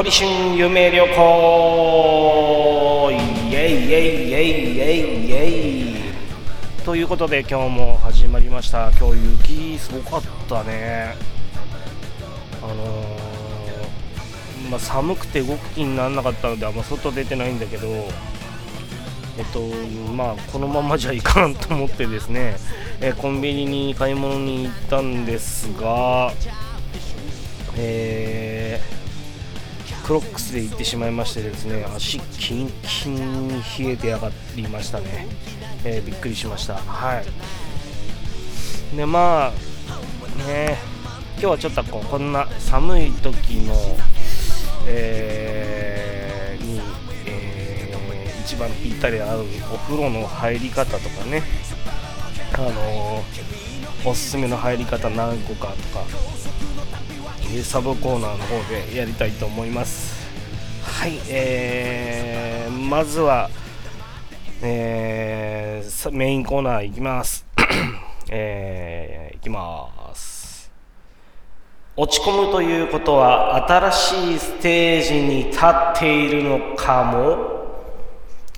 堀春夢旅行イエイイエイイエイイエイイエイということで今日も始まりました。今日雪すごかったね。あのー、まあ、寒くて動く気にならなかったのであんま外出てないんだけどえっとまあこのままじゃいかんと思ってですね、えコンビニに買い物に行ったんですがえー、クロックスで行ってしまいましてですね足キンキンに冷えてやがりましたね、えー、びっくりしました。はい。でまあね今日はちょっとこうこんな寒い時の、えー、に、えー、一番ぴったり合うお風呂の入り方とかね。あのー、おすすめの入り方何個かとかサブコーナーの方でやりたいと思います。はいえー、まずは、えー、メインコーナーいきます。えー、いきます。落ち込むということは新しいステージに立っているのかも。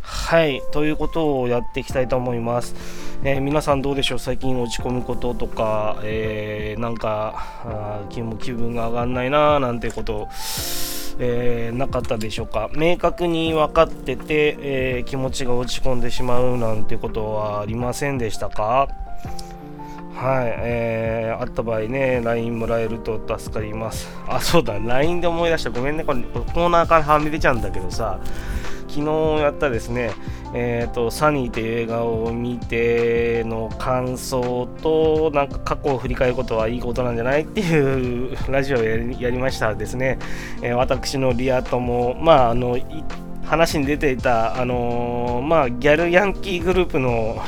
はいということをやっていきたいと思います。えー、皆さんどうでしょう？最近落ち込むこととか、えー、なんかあ気分が上がんないなーなんてこと、えー、なかったでしょうか？明確に分かってて、え気持ちが落ち込んでしまうなんてことはありませんでしたか？はい、えー、あった場合ね、LINE もらえると助かります。あ、そうだ、LINE で思い出した。ごめんね、これコーナーからはみ出ちゃうんだけどさ、昨日やったですね、えーと、サニーっていう映画を見ての感想となんか過去を振り返ることはいいことなんじゃないっていうラジオをやり ましたですね、えー、私のリア友まああの話に出ていたあのー、まあギャルヤンキーグループの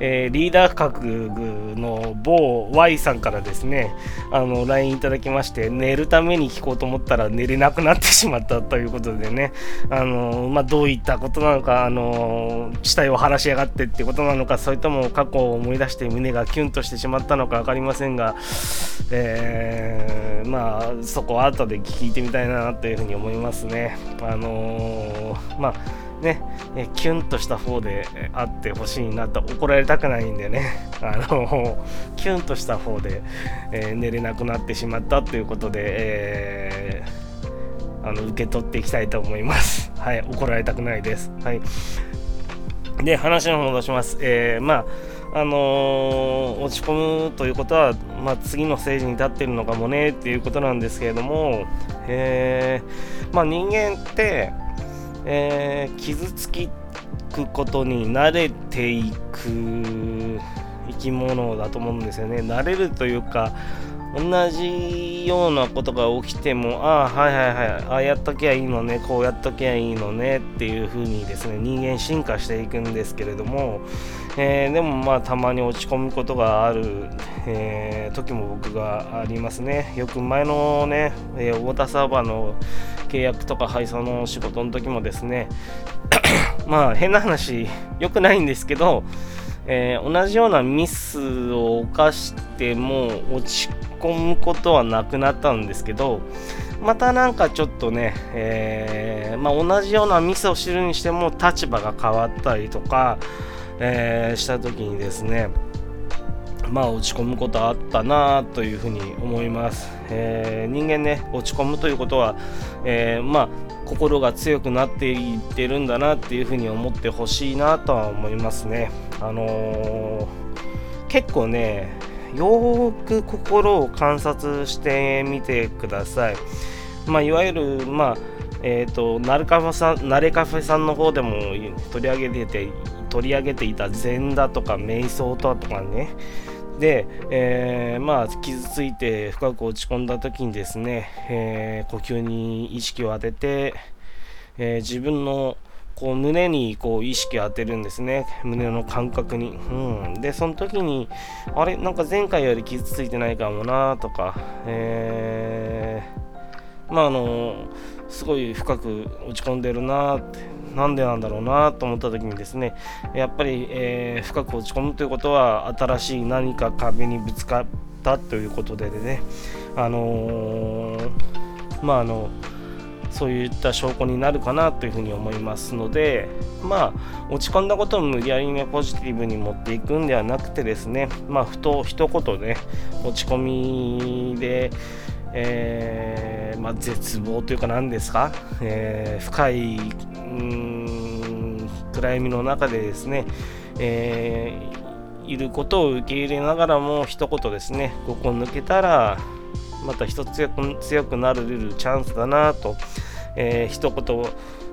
えー、リーダー格の某 Y さんからですね、あの、LINE いただきまして、寝るために聞こうと思ったら寝れなくなってしまったということでね、あの、まあ、どういったことなのか、あの、死体を晴らしやがってってことなのか、それとも過去を思い出して胸がキュンとしてしまったのか分かりませんが、えー、まあ、そこは後で聞いてみたいなというふうに思いますね。あのまあね、えキュンとした方であってほしいなと怒られたくないんでね、あのキュンとした方で、えー、寝れなくなってしまったということで、えー、あの受け取っていきたいと思います。はい、怒られたくないです。はい。で、話の戻します。えー、まあ、あのー、落ち込むということは、まあ、次のステージに立ってるのかもねっていうことなんですけれども、え、まあ、人間って、えー、傷つくことに慣れていく生き物だと思うんですよね。慣れるというか同じようなことが起きてもああはいはいはいああやっときゃいいのねこうやっときゃいいのねっていう風にですね人間進化していくんですけれども、えー、でもまあたまに落ち込むことがある、えー、時も僕がありますね。よく前のね、えー、ウォーターサーバーの契約とか配送の仕事の時もですね まあ変な話良くないんですけど、えー、同じようなミスを犯しても落ち込むことはなくなったんですけどまたなんかちょっとね、えー、まあ、同じようなミスを知るにしても立場が変わったりとか、えー、した時にですねまあ落ち込むことあったなというふうに思います、えー、人間ね落ち込むということは、えー、まあ心が強くなっていってるんだなっていうふうに思ってほしいなとは思いますね。あのー、結構ねよく心を観察してみてください。まあいわゆるまあえっ、ー、とナルカフェさんナレカフェさんの方でも取り上げてて取り上げていた禅だとか瞑想だとかね。で、えー、まあ傷ついて深く落ち込んだ時にですね、えー、呼吸に意識を当てて、えー、自分のこう胸にこう意識を当てるんですね。胸の感覚に、うん、でその時にあれ？なんか前回より傷ついてないかもなとか、えー、まああのすごい深く落ち込んでるなってなんでなんだろうなと思った時にですねやっぱり、えー、深く落ち込むということは新しい何か壁にぶつかったということでねあのー、まああのそういった証拠になるかなというふうに思いますのでまあ落ち込んだことを無理やりねポジティブに持っていくんではなくてですねまあふと一言ね落ち込みでえー、まあ、絶望というか何ですか、えー、深い暗闇の中でですね、えー、いることを受け入れながらも一言ですねここ抜けたらまた一つ強く強くなれるチャンスだなと、えー、一言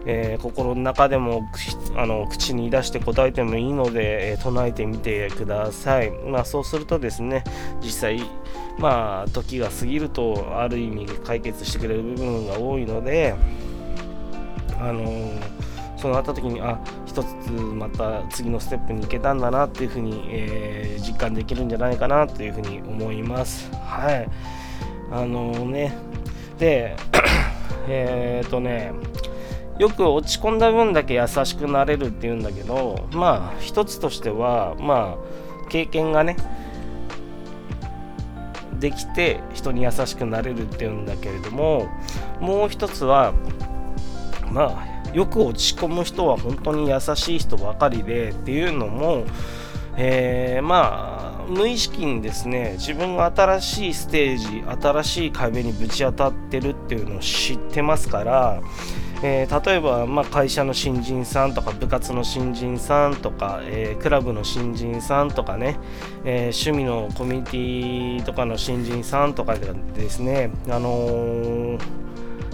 えー、心の中でもあの口に出して答えてもいいので、えー、唱えてみてください。まあ、そうするとですね実際まあ時が過ぎるとある意味解決してくれる部分が多いのであの、そうなった時にあ一つまた次のステップに行けたんだなっていうふうに、えー、実感できるんじゃないかなというふうに思います。はい。あのー、ね。で えっとね。よく落ち込んだ分だけ優しくなれるっていうんだけどまあ一つとしてはまあ経験がねできて人に優しくなれるっていうんだけれどももう一つはまあよく落ち込む人は本当に優しい人ばかりでっていうのも、えー、まあ無意識にですね自分が新しいステージ新しい壁にぶち当たってるっていうのを知ってますからえー、例えば、まあ、会社の新人さんとか部活の新人さんとか、えー、クラブの新人さんとかね、えー、趣味のコミュニティとかの新人さんとかでですね、あの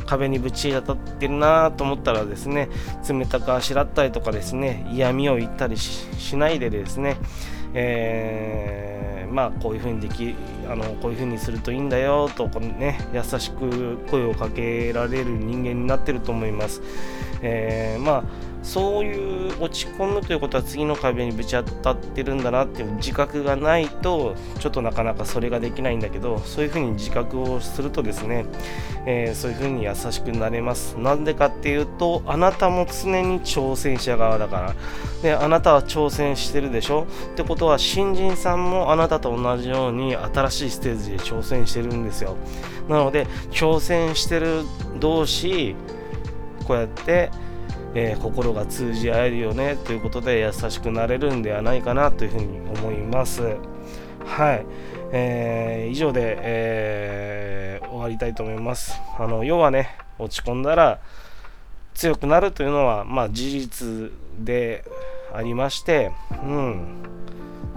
壁にぶち当たってるなと思ったらですね冷たくあしらったりとかですね嫌味を言ったりしないでですね、えー、まあこういうふうにできあのこういうふうにするといいんだよとこのね優しく声をかけられる人間になってると思います。えー、まあそういう落ち込むということは次の壁にぶち当たってるんだなっていう自覚がないとちょっとなかなかそれができないんだけどそういうふうに自覚をするとですね、えー、そういうふうに優しくなれます。なんでかっていうとあなたも常に挑戦者側だから。であなたは挑戦してるでしょ？ってことは新人さんもあなたと同じように新しいステージで挑戦してるんですよ。なので挑戦してる同士こうやってえー、心が通じ合えるよねということで優しくなれるんではないかなというふうに思います。はい、えー、以上で、えー、終わりたいと思います。あの要はね落ち込んだら強くなるというのは、まあ、事実でありまして、うん、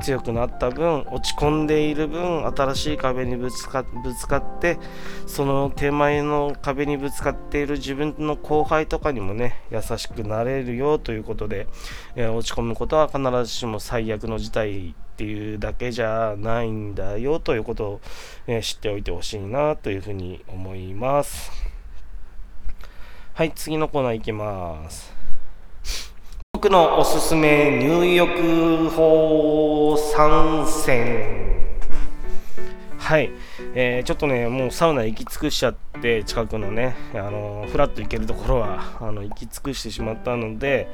強くなった分落ち込んでいる分新しい壁にぶつかぶつかってその手前の壁にぶつかっている自分の後輩とかにもね優しくなれるよということで、えー、落ち込むことは必ずしも最悪の事態っていうだけじゃないんだよということを、え、知っておいてほしいなというふうに思います。はい次のコーナーいきます。僕のおすすめ入浴法参戦。はい、えー、ちょっとねもうサウナ行き尽くしちゃって近くのねあのフラッと行けるところはあの行き尽くしてしまったので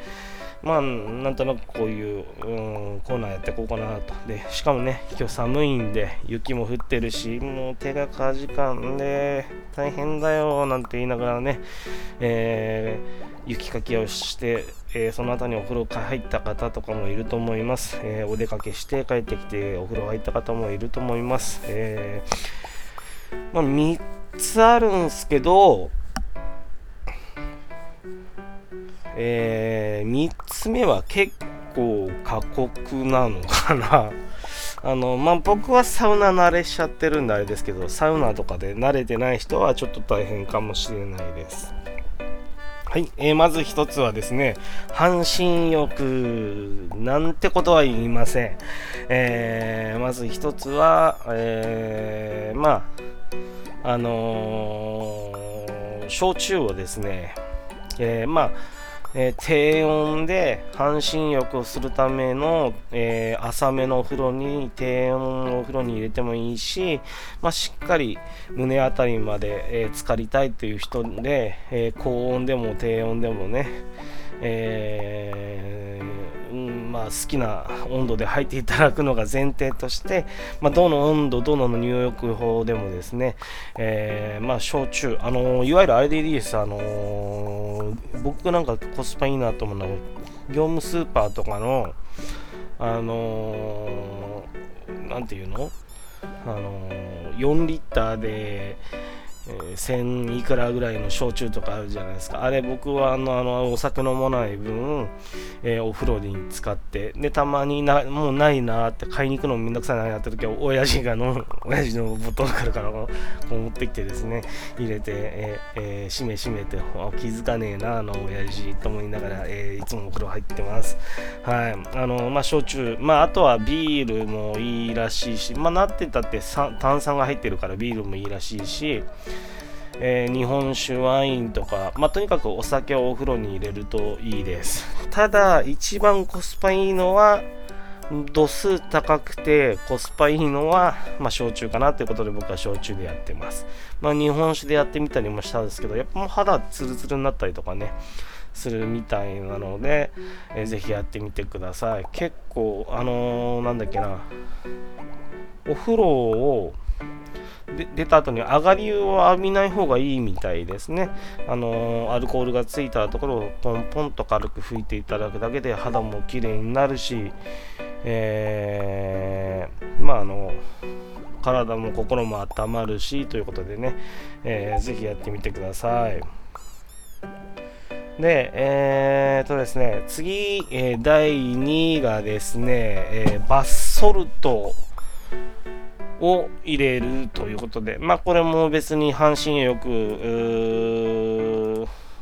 まあなんとなくこういう、うん、コーナーやっていこうかなと。でしかもね今日寒いんで雪も降ってるしもう手がかじかんで大変だよなんて言いながらね、えー雪かきをして、えー、その後にお風呂入った方とかもいると思います、えー、お出かけして帰ってきてお風呂入った方もいると思います、えー、まあ、3つあるんすけど、え3つ目は結構過酷なのかな。あのまあ、僕はサウナ慣れしちゃってるんであれですけどサウナとかで慣れてない人はちょっと大変かもしれないです。はい、えー、まず一つはですね、半身浴なんてことは言いません。えー、まず一つは、えー、まあ、あの、焼酎をですね、え、まあ、えー、低温で半身浴をするための、えー、浅めのお風呂に低温お風呂に入れてもいいし、まあ、しっかり胸あたりまで、えー、浸かりたいという人で、え高温でも低温でもね、えまあ、好きな温度で入っていただくのが前提として、まあ、どの温度どの入浴法でもですね、えー、まあ焼酎あのいわゆるあれでいいです。あの僕なんかコスパいいなと思うのは業務スーパーとかのあの何て言うの？あの4リッターでえー、1000いくらぐらいの焼酎とかあるじゃないですか。あれ僕はあのあのお酒飲まない分、えー、お風呂に使って。でたまになもうないなって買いに行くのもめんどくさいなって時は親父がの親父のボトルからこう持ってきてですね入れて、えーえー、しめしめて気づかねえなあの親父と思いながら、えー、いつもお風呂入ってます。はい。あのまあ焼酎まああとはビールもいいらしいしまあなってたって炭酸が入ってるからビールもいいらしいしえー、日本酒ワインとか、まあ、とにかくお酒をお風呂に入れるといいですただ一番コスパいいのは度数高くてコスパいいのは、まあ、焼酎かなということで僕は焼酎でやってます。まあ、日本酒でやってみたりもしたんですけど、やっぱもう肌ツルツルになったりとかね、するみたいなので、えー、ぜひやってみてください。結構、あのー、なんだっけな、お風呂を出た後に上がりを浴びない方がいいみたいですね。あのー、アルコールがついたところをポンポンと軽く拭いていただくだけで肌も綺麗になるし、えー、まああの体も心も温まるしということでね、えー、ぜひやってみてください。で、えー、とですね、次、えー、第2位がですね、えー、バスソルトを入れるということで、まあこれも別に半身浴、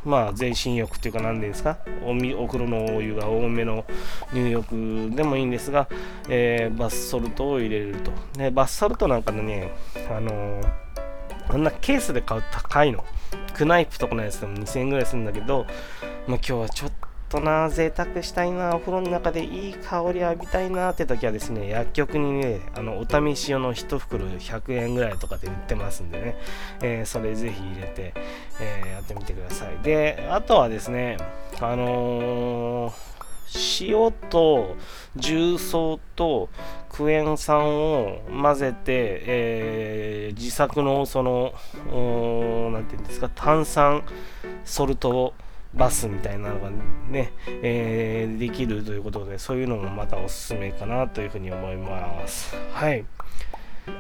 まあ全身浴っていうか何ですかおお風呂のお湯が多めの入浴でもいいんですが、えー、バスソルトを入れると。で、バスソルトなんかのね、あのー、あんなケースで買う高いの。クナイプとかのやつでも2000円ぐらいするんだけど、まあ、今日はちょっととな、贅沢したいな、お風呂の中でいい香り浴びたいなって時はですね、薬局にね、あのお試し用の1袋100円ぐらいとかで売ってますんでね、えー、それぜひ入れて、えー、やってみてください。で、あとはですね、あのー塩と重曹とクエン酸を混ぜて、えー、自作のその何て言うんですか炭酸ソルトをバスみたいなのがね、えー、できるということで、そういうのもまたおすすめかなというふうに思います。はい。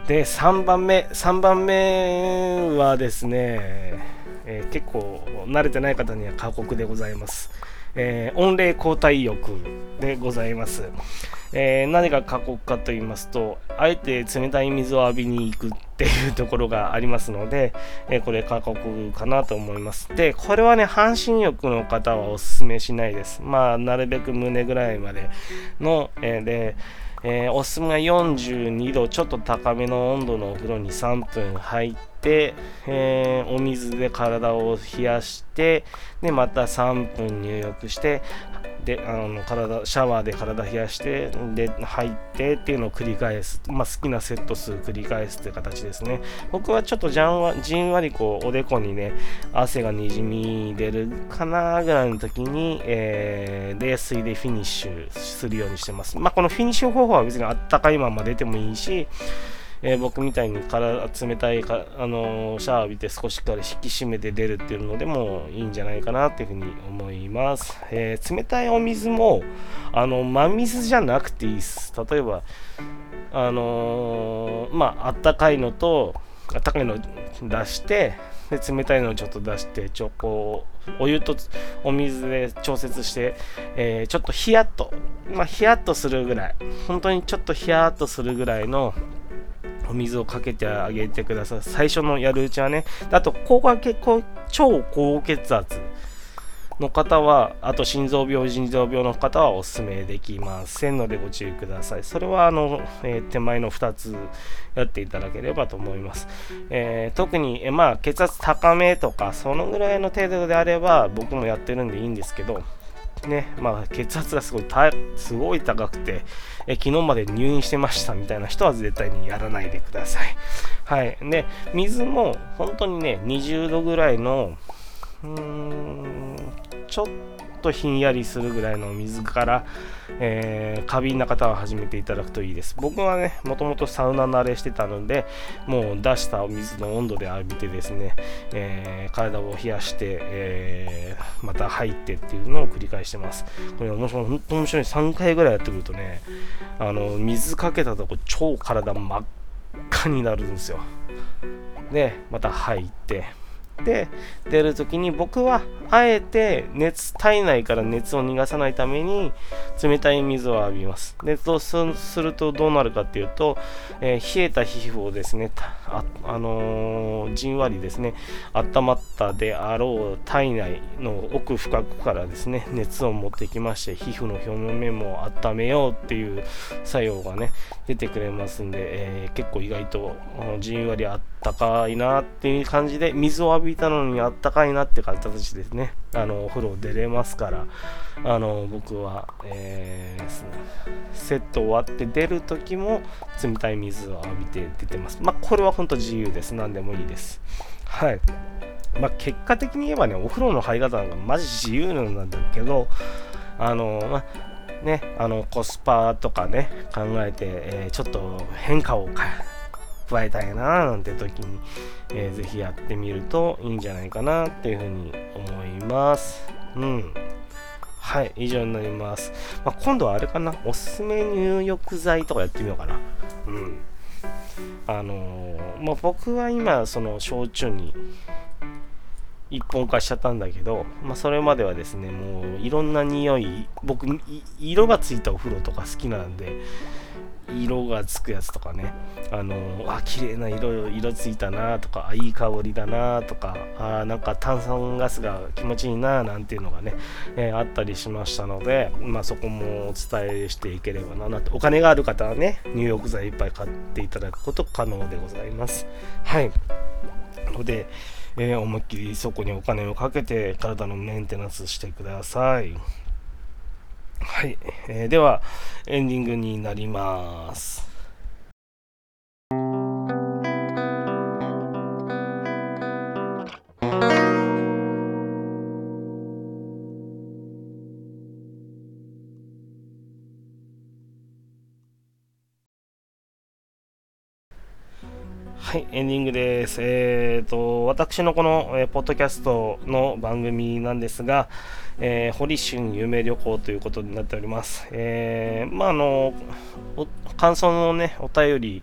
で、3番目、3番目はですね、えー、結構慣れてない方には過酷でございます。えー、御礼交代浴でございます。えー、何が過酷かと言いますと、あえて冷たい水を浴びに行くっていうところがありますので、えー、これ過酷かなと思います。で、これはね、半身浴の方はおすすめしないです。まあ、なるべく胸ぐらいまでの、えー、で、えー、おすすめが42度ちょっと高めの温度のお風呂に3分入って、えー、お水で体を冷やしてでまた3分入浴してであの体シャワーで体冷やしてで入ってっていうのを繰り返す、まあ、好きなセット数繰り返すっていう形ですね。僕はちょっとじゃんわじんわりこうおでこにね汗がにじみ出るかなぐらいの時に、えー、冷水でフィニッシュするようにしてます。まあこのフィニッシュ方法は別にあったかいまま出てもいいしえー、僕みたいに体冷たいか、あのー、シャワー浴びて少しから引き締めて出るっていうのでもいいんじゃないかなっていうふうに思います、えー、冷たいお水もあの真水じゃなくていいです。例えばあのまああったかいのとあったかいの出してで冷たいのをちょっと出してちょこうお湯とお水で調節して、えー、ちょっとヒヤッとまあヒヤッとするぐらい。本当にちょっとヒヤッとするぐらいのお水をかけてあげてください。最初のやるうちはね。あと、高血超高血圧の方は、あと心臓病、腎臓病の方はお勧めできませんのでご注意ください。それは、あの、えー、手前の2つやっていただければと思います。えー、特に、えまあ、血圧高めとか、そのぐらいの程度であれば、僕もやってるんでいいんですけど、ね、まあ、血圧がすごいすごい高くてえ、昨日まで入院してましたみたいな人は絶対にやらないでください。はい。で、水も本当にね、20度ぐらいの、うーん、ちょっとひんやりするぐらいの水から、えー、過敏な方は始めていただくといいです。僕はねもともとサウナ慣れしてたのでもう出した水の温度で浴びてですね、えー、体を冷やして、えー、また入ってっていうのを繰り返してます。これ面白い。本当面白い。3回ぐらいやってくるとねあの水かけたとこ超体真っ赤になるんですよ。でまた入って。で出る時に僕はあえて熱体内から熱を逃がさないために冷たい水を浴びます。熱をするとどうなるかっていうと、えー、冷えた皮膚をですねあ、あのー、じんわりですね温まったであろう体内の奥深くからですね熱を持ってきまして皮膚の表面も温めようっていう作用がね出てくれますんで、えー、結構意外とじんわりあったかいなっていう感じで水を浴びたのにあったかいなって形ですね。あのお風呂出れますからあの僕は、えー、セット終わって出る時も冷たい水を浴びて出てます。まあこれは本当自由です。何でもいいです。はい。まあ結果的に言えばねお風呂の入り方がマジ自由なんだけどあのまあね、あのコスパとかね考えて、えー、ちょっと変化を加えたいななんて時に、えー、ぜひやってみるといいんじゃないかなっていうふうに思います。うん。はい、以上になります。まあ、今度はあれかな、おすすめ入浴剤とかやってみようかな。うん。あのー、まあ、僕は今、その焼酎に一本化しちゃったんだけど、まあ、それまではですねもういろんな匂い僕色がついたお風呂とか好きなんで色がつくやつとかねあのあ綺麗な色色ついたなとかあいい香りだなとかあなんか炭酸ガスが気持ちいいななんていうのがね、えー、あったりしましたので、まあ、そこもお伝えしていければななってお金がある方はね入浴剤いっぱい買っていただくこと可能でございます。はい。のでえ、思いっきりそこにお金をかけて体のメンテナンスしてください。はい、えー、ではエンディングになります。エンディングです。えっ、ー、と、私のこの、えー、ポッドキャストの番組なんですが、えー、堀春夢旅行ということになっております。えー、まあ、あの、感想のね、お便り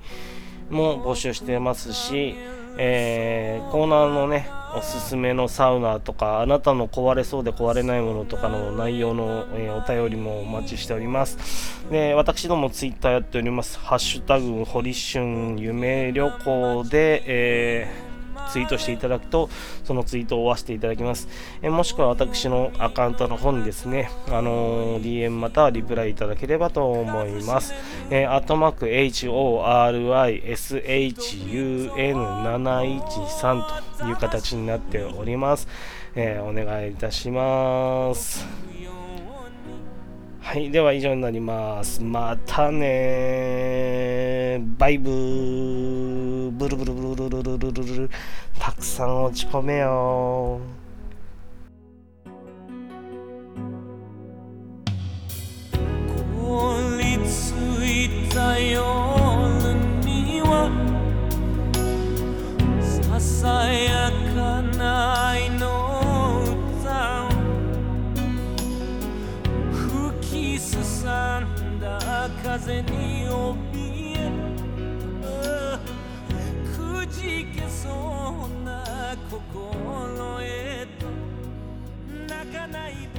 も募集してますし、えー、コーナーのね、おすすめのサウナとか、あなたの壊れそうで壊れないものとかの内容の、えー、お便りもお待ちしております。で、私どもツイッターやっております。ハッシュタグ、堀春夢旅行で、えーツイートしていただくと、そのツイートを追わせていただきます。えもしくは私のアカウントの方にですね、あのー、DM またはリプライいただければと思います。えー、アットマーク HORISHUN713 という形になっております。えー、お願いいたします。はい、では以上になります。またねバイブー。ブルブルブルブルブルブルル。たくさん落ち込めよ凍ついた夜にはささや風に怯えくじけそうな心へと泣かないで